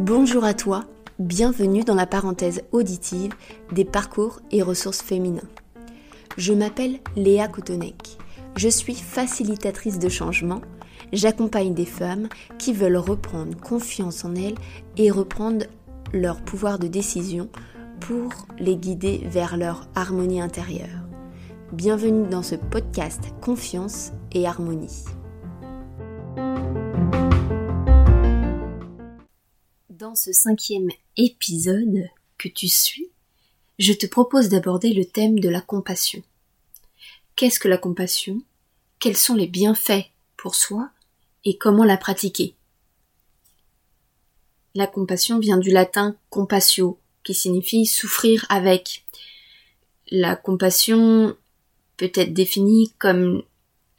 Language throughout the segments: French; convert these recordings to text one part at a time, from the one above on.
Bonjour à toi, bienvenue dans la parenthèse auditive des parcours et ressources féminins. Je m'appelle Léa Koutonek. Je suis facilitatrice de changement. J'accompagne des femmes qui veulent reprendre confiance en elles et reprendre leur pouvoir de décision pour les guider vers leur harmonie intérieure. Bienvenue dans ce podcast Confiance et Harmonie. Dans ce cinquième épisode que tu suis, je te propose d'aborder le thème de la compassion. Qu'est-ce que la compassion? Quels sont les bienfaits pour soi et comment la pratiquer? La compassion vient du latin compassio, qui signifie souffrir avec. La compassion peut être définie comme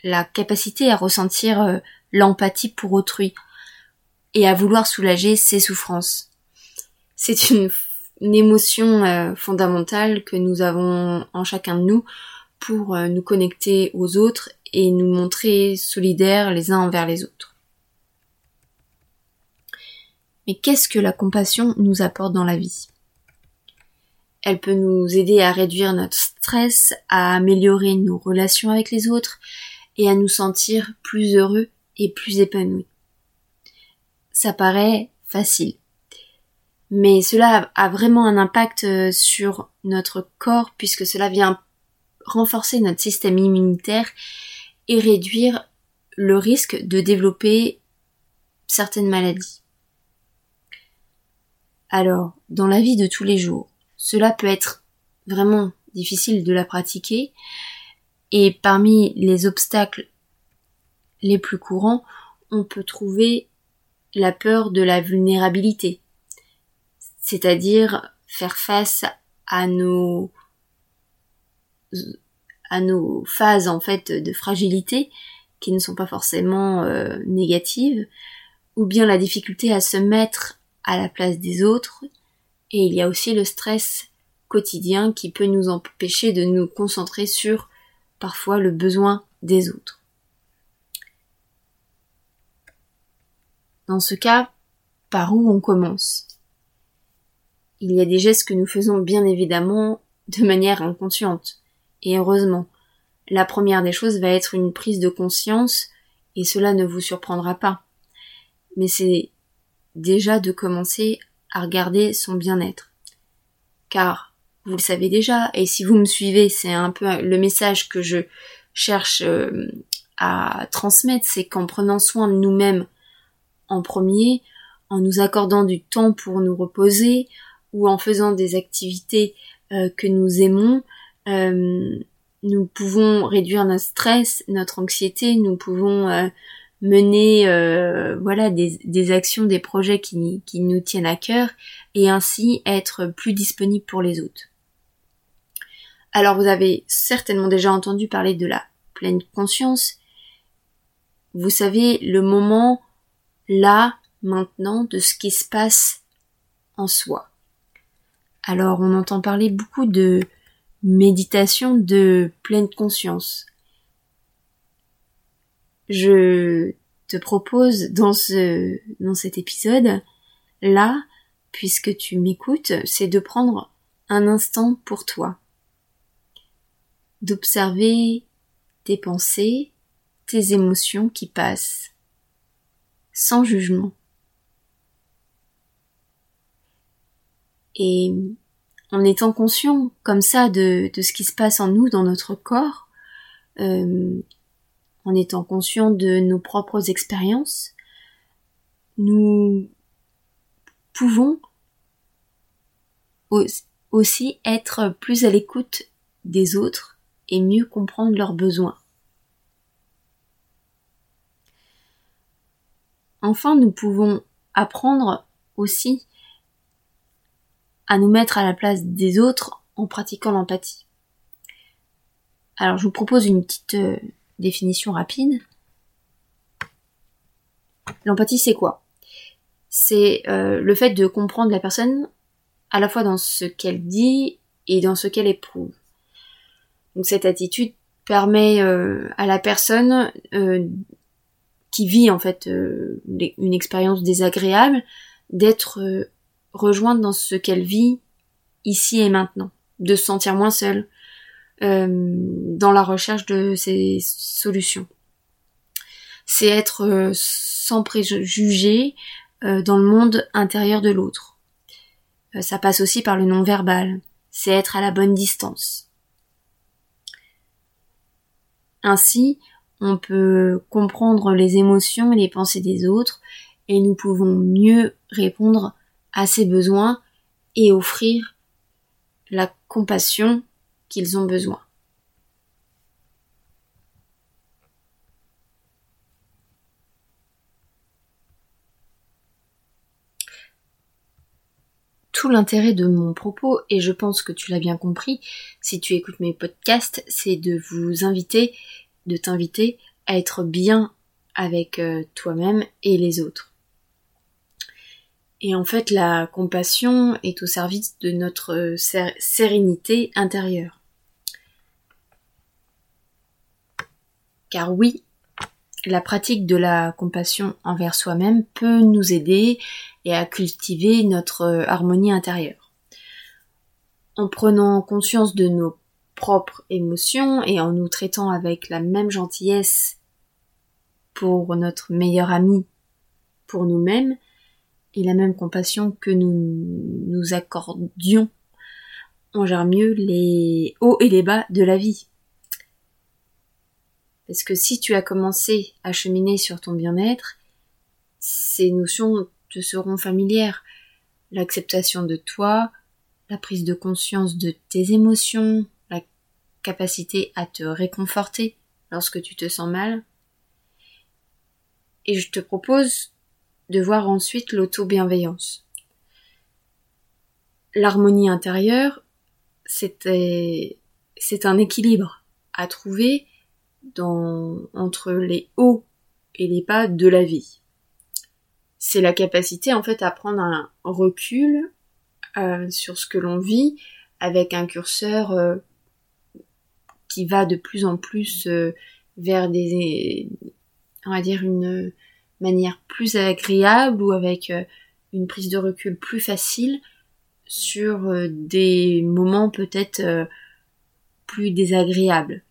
la capacité à ressentir euh, l'empathie pour autrui, et à vouloir soulager ses souffrances. C'est une, émotion euh, fondamentale que nous avons en chacun de nous pour euh, nous connecter aux autres et nous montrer solidaires les uns envers les autres. Mais qu'est-ce que la compassion nous apporte dans la vie? Elle peut nous aider à réduire notre stress, à améliorer nos relations avec les autres et à nous sentir plus heureux et plus épanouis ça paraît facile. Mais cela a vraiment un impact euh, sur notre corps puisque cela vient renforcer notre système immunitaire et réduire le risque de développer certaines maladies. Alors, dans la vie de tous les jours, cela peut être vraiment difficile de la pratiquer et parmi les obstacles les plus courants, on peut trouver la peur de la vulnérabilité, c'est-à-dire faire face à nos à nos phases en fait de fragilité qui ne sont pas forcément euh, négatives, ou bien la difficulté à se mettre à la place des autres, et il y a aussi le stress quotidien qui peut nous empêcher de nous concentrer sur parfois le besoin des autres. Dans ce cas, par où on commence? Il y a des gestes que nous faisons bien évidemment de manière inconsciente. Et heureusement, la première des choses va être une prise de conscience, et cela ne vous surprendra pas. Mais c'est déjà de commencer à regarder son bien-être. Car, vous le savez déjà, et si vous me suivez, c'est un peu le message que je cherche euh, à transmettre, c'est qu'en prenant soin de nous-mêmes en premier, en nous accordant du temps pour nous reposer ou en faisant des activités euh, que nous aimons, euh, nous pouvons réduire notre stress, notre anxiété, nous pouvons euh, mener voilà des, actions, des projets qui, qui nous tiennent à cœur et ainsi être plus disponible pour les autres. Alors vous avez certainement déjà entendu parler de la pleine conscience. Vous savez, le moment là, maintenant, de ce qui se passe en soi. Alors on entend parler beaucoup de méditation de pleine conscience. Je te propose dans ce dans cet épisode là puisque tu m'écoutes, c'est de prendre un instant pour toi. D'observer tes pensées, tes émotions qui passent sans jugement. Et en étant conscient comme ça de, ce qui se passe en nous, dans notre corps, euh, en étant conscient de nos propres expériences, nous pouvons aussi être plus à l'écoute des autres et mieux comprendre leurs besoins. Enfin, nous pouvons apprendre aussi à nous mettre à la place des autres en pratiquant l'empathie. Alors je vous propose une petite euh, définition rapide. L'empathie c'est quoi? C'est euh, le fait de comprendre la personne à la fois dans ce qu'elle dit et dans ce qu'elle éprouve. Donc cette attitude permet euh, à la personne qui vit en fait euh, une expérience désagréable, d'être euh, rejointe dans ce qu'elle vit ici et maintenant, de se sentir moins seule euh, dans la recherche de ces solutions. C'est être sans préjugés dans le monde intérieur de l'autre. ça passe aussi par le non-verbal, c'est être à la bonne distance. Ainsi, on peut comprendre les émotions et les pensées des autres et nous pouvons mieux répondre à ses besoins et offrir la compassion qu'ils ont besoin. Tout l'intérêt de mon propos, et je pense que tu l'as bien compris, si tu écoutes mes podcasts, c'est de vous inviter de t'inviter à être bien avec euh, toi-même et les autres. Et en fait, la compassion est au service de notre euh, sérénité intérieure. Car oui, la pratique de la compassion envers soi-même peut nous aider et à cultiver notre euh, harmonie intérieure. En prenant conscience de nos propres émotions et en nous traitant avec la même gentillesse pour notre meilleur ami, pour nous-mêmes, et la même compassion que nous nous accordions, on gère mieux les hauts et les bas de la vie. Parce que si tu as commencé à cheminer sur ton bien-être, ces notions te seront familières. L'acceptation de toi, la prise de conscience de tes émotions, capacité à te réconforter lorsque tu te sens mal. Et je te propose de voir ensuite l'auto-bienveillance. L'harmonie intérieure, c'est un équilibre à trouver entre les hauts et les bas de la vie. C'est la capacité en fait à prendre un recul euh, sur ce que l'on vit avec un curseur euh, qui va de plus en plus euh, vers des, on va dire une manière plus agréable ou avec euh, une prise de recul plus facile sur euh, des moments peut-être plus désagréables.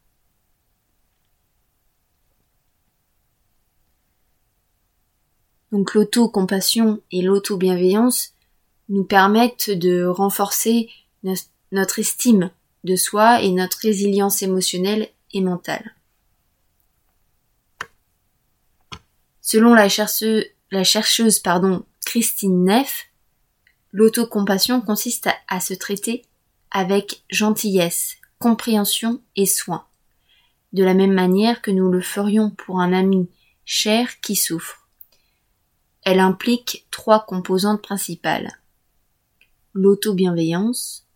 Donc l'auto-compassion et l'auto-bienveillance nous permettent de renforcer notre estime de soi et notre résilience émotionnelle et mentale. Selon la chercheuse, Christine Neff, l'autocompassion consiste à, à se traiter avec gentillesse, compréhension et soin, de la même manière que nous le ferions pour un ami cher qui souffre. Elle implique trois composantes principales. L'auto-bienveillance,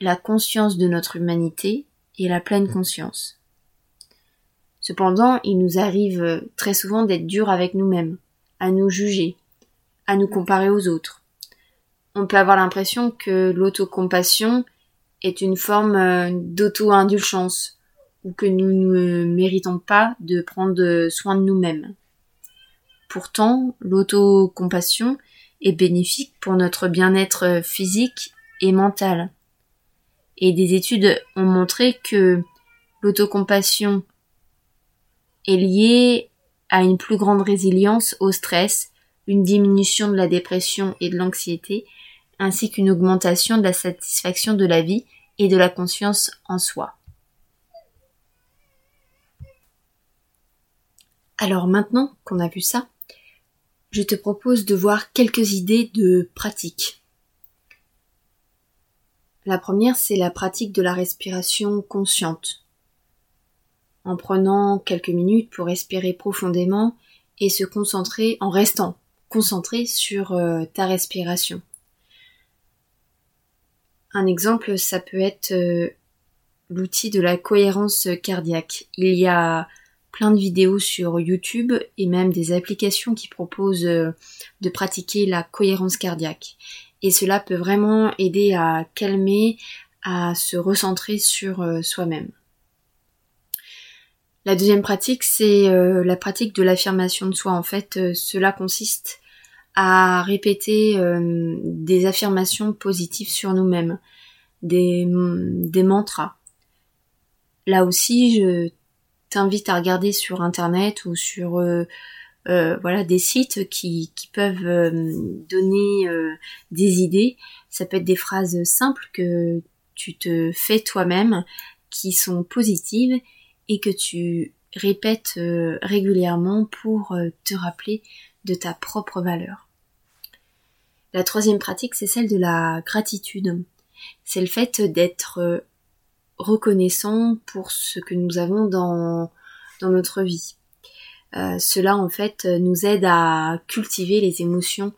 la conscience de notre humanité et la pleine conscience. Cependant, il nous arrive très souvent d'être durs avec nous-mêmes, à nous juger, à nous comparer aux autres. On peut avoir l'impression que l'autocompassion est une forme euh, d'auto-indulgence, ou que nous ne méritons pas de prendre soin de nous-mêmes. Pourtant, l'autocompassion est bénéfique pour notre bien-être physique et mental et des études ont montré que l'autocompassion est liée à une plus grande résilience au stress, une diminution de la dépression et de l'anxiété, ainsi qu'une augmentation de la satisfaction de la vie et de la conscience en soi. Alors maintenant qu'on a vu ça, je te propose de voir quelques idées de pratique la première, c'est la pratique de la respiration consciente. En prenant quelques minutes pour respirer profondément et se concentrer en restant concentré sur euh, ta respiration. Un exemple, ça peut être euh, l'outil de la cohérence cardiaque. Il y a plein de vidéos sur YouTube et même des applications qui proposent euh, de pratiquer la cohérence cardiaque et cela peut vraiment aider à calmer, à se recentrer sur euh, soi-même. La deuxième pratique, c'est euh, la pratique de l'affirmation de soi. En fait, euh, cela consiste à répéter des affirmations positives sur nous-mêmes, des, des mantras. Là aussi, je t'invite à regarder sur internet ou sur voilà des sites qui, qui peuvent donner des idées. Ça peut être des phrases simples que tu te fais toi-même qui sont positives et que tu répètes euh, régulièrement pour euh, te rappeler de ta propre valeur. La troisième pratique, c'est celle de la gratitude. C'est le fait d'être euh, reconnaissant pour ce que nous avons dans, dans notre vie. Cela en fait nous aide à cultiver les émotions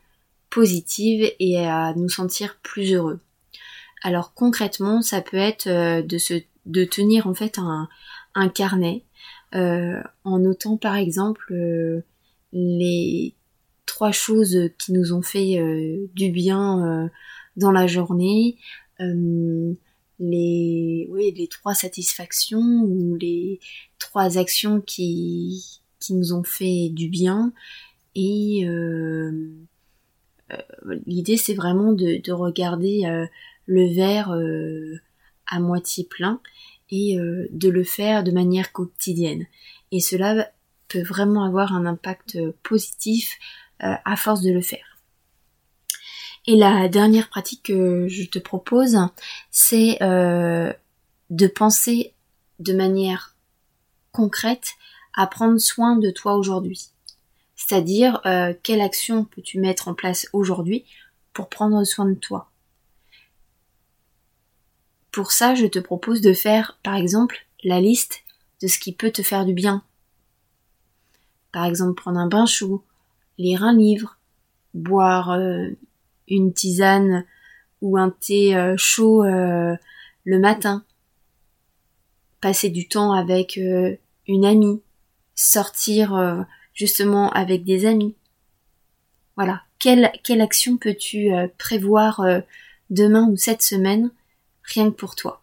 positives et à nous sentir plus heureux. Alors concrètement, ça peut être de se de tenir en fait un, un carnet euh, en notant par exemple euh, les trois choses qui nous ont fait euh, du bien dans la journée, les trois satisfactions ou les trois actions qui, qui nous ont fait du bien. Et l'idée c'est vraiment de, de regarder le verre à moitié plein et euh, de le faire de manière quotidienne. Et cela peut vraiment avoir un impact euh, positif euh, à force de le faire. Et la dernière pratique que je te propose, c'est de penser de manière concrète à prendre soin de toi aujourd'hui. C'est-à-dire quelle action peux-tu mettre en place aujourd'hui pour prendre soin de toi? Pour ça, je te propose de faire, par exemple, la liste de ce qui peut te faire du bien. Par exemple, prendre un bain chaud, lire un livre, boire euh, une tisane ou un thé euh, chaud euh, le matin, passer du temps avec une amie, sortir justement avec des amis. Voilà, quelle, quelle action peux-tu prévoir demain ou cette semaine rien que pour toi?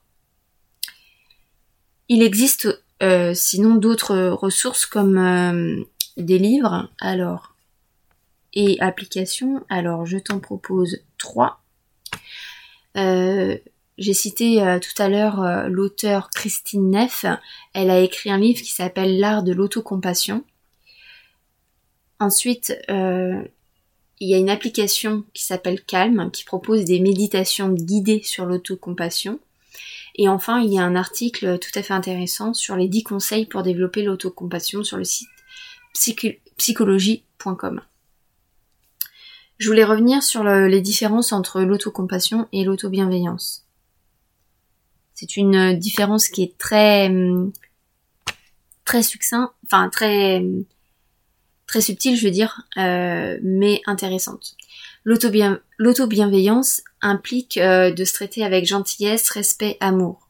Il existe euh, sinon d'autres ressources comme euh, des livres, alors et applications. Alors je t'en propose trois. Euh, j'ai cité tout à l'heure l'auteur Christine Neff. Elle a écrit un livre qui s'appelle L'art de l'autocompassion. Ensuite, il y a une application qui s'appelle Calm qui propose des méditations guidées sur l'autocompassion. Et enfin, il y a un article tout à fait intéressant sur les 10 conseils pour développer l'autocompassion sur le site psychologie.com. Je voulais revenir sur les différences entre l'autocompassion et l'autobienveillance. C'est une différence qui est très très succinct, enfin très très subtile, je veux dire, euh, mais intéressante. L'auto-bienveillance implique euh, de se traiter avec gentillesse, respect, amour.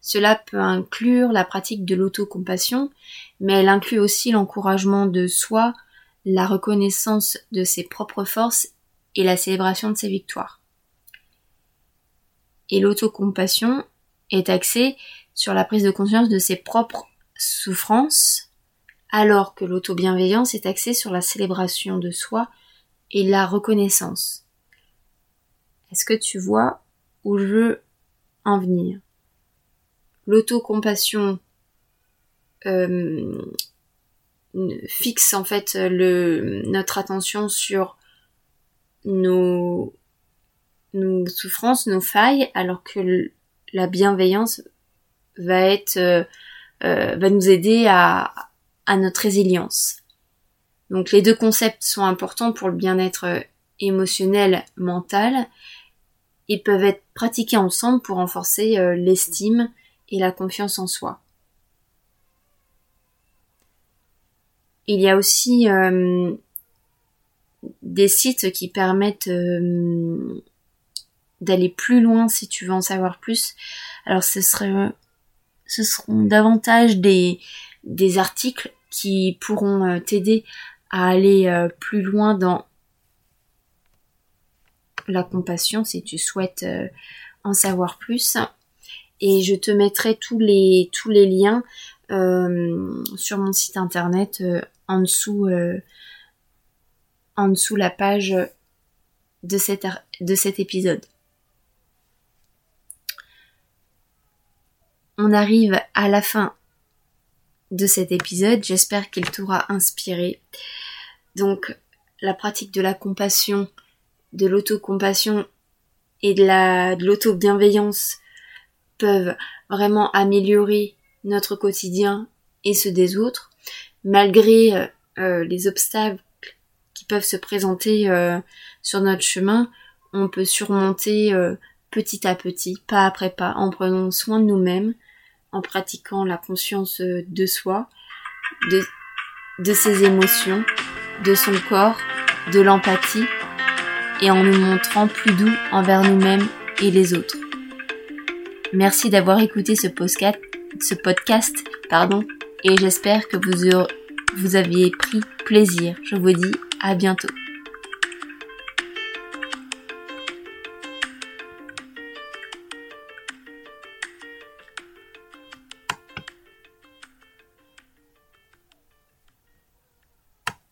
Cela peut inclure la pratique de l'autocompassion, mais elle inclut aussi l'encouragement de soi, la reconnaissance de ses propres forces et la célébration de ses victoires. Et l'autocompassion est axée sur la prise de conscience de ses propres souffrances, alors que l'auto-bienveillance est axée sur la célébration de soi et la reconnaissance. Est-ce que tu vois où je veux en venir? L'autocompassion euh, fixe en fait le, notre attention sur nos, nos souffrances, nos failles, alors que la bienveillance va être euh, euh, va nous aider à, à notre résilience. Donc les deux concepts sont importants pour le bien-être euh, émotionnel, mental, et peuvent être pratiqués ensemble pour renforcer l'estime et la confiance en soi. Il y a aussi des sites qui permettent d'aller plus loin si tu veux en savoir plus. Alors ce serait ce seront davantage des, des articles qui pourront euh, t'aider à aller euh, plus loin dans la compassion si tu souhaites euh, en savoir plus. Et je te mettrai tous les, tous les liens sur mon site internet en dessous en dessous la page de cet, de cet épisode. On arrive à la fin de cet épisode. J'espère qu'il t'aura inspiré. Donc, la pratique de la compassion, de l'autocompassion et de la, l'auto-bienveillance peuvent vraiment améliorer notre quotidien et ceux des autres, malgré euh, euh, les obstacles qui peuvent se présenter euh, sur notre chemin, on peut surmonter petit à petit, pas après pas, en prenant soin de nous-mêmes, en pratiquant la conscience de soi, de, ses émotions, de son corps, de l'empathie, et en nous montrant plus doux envers nous-mêmes et les autres. Merci d'avoir écouté ce podcast, pardon, et j'espère que vous, vous aviez pris plaisir. Je vous dis à bientôt.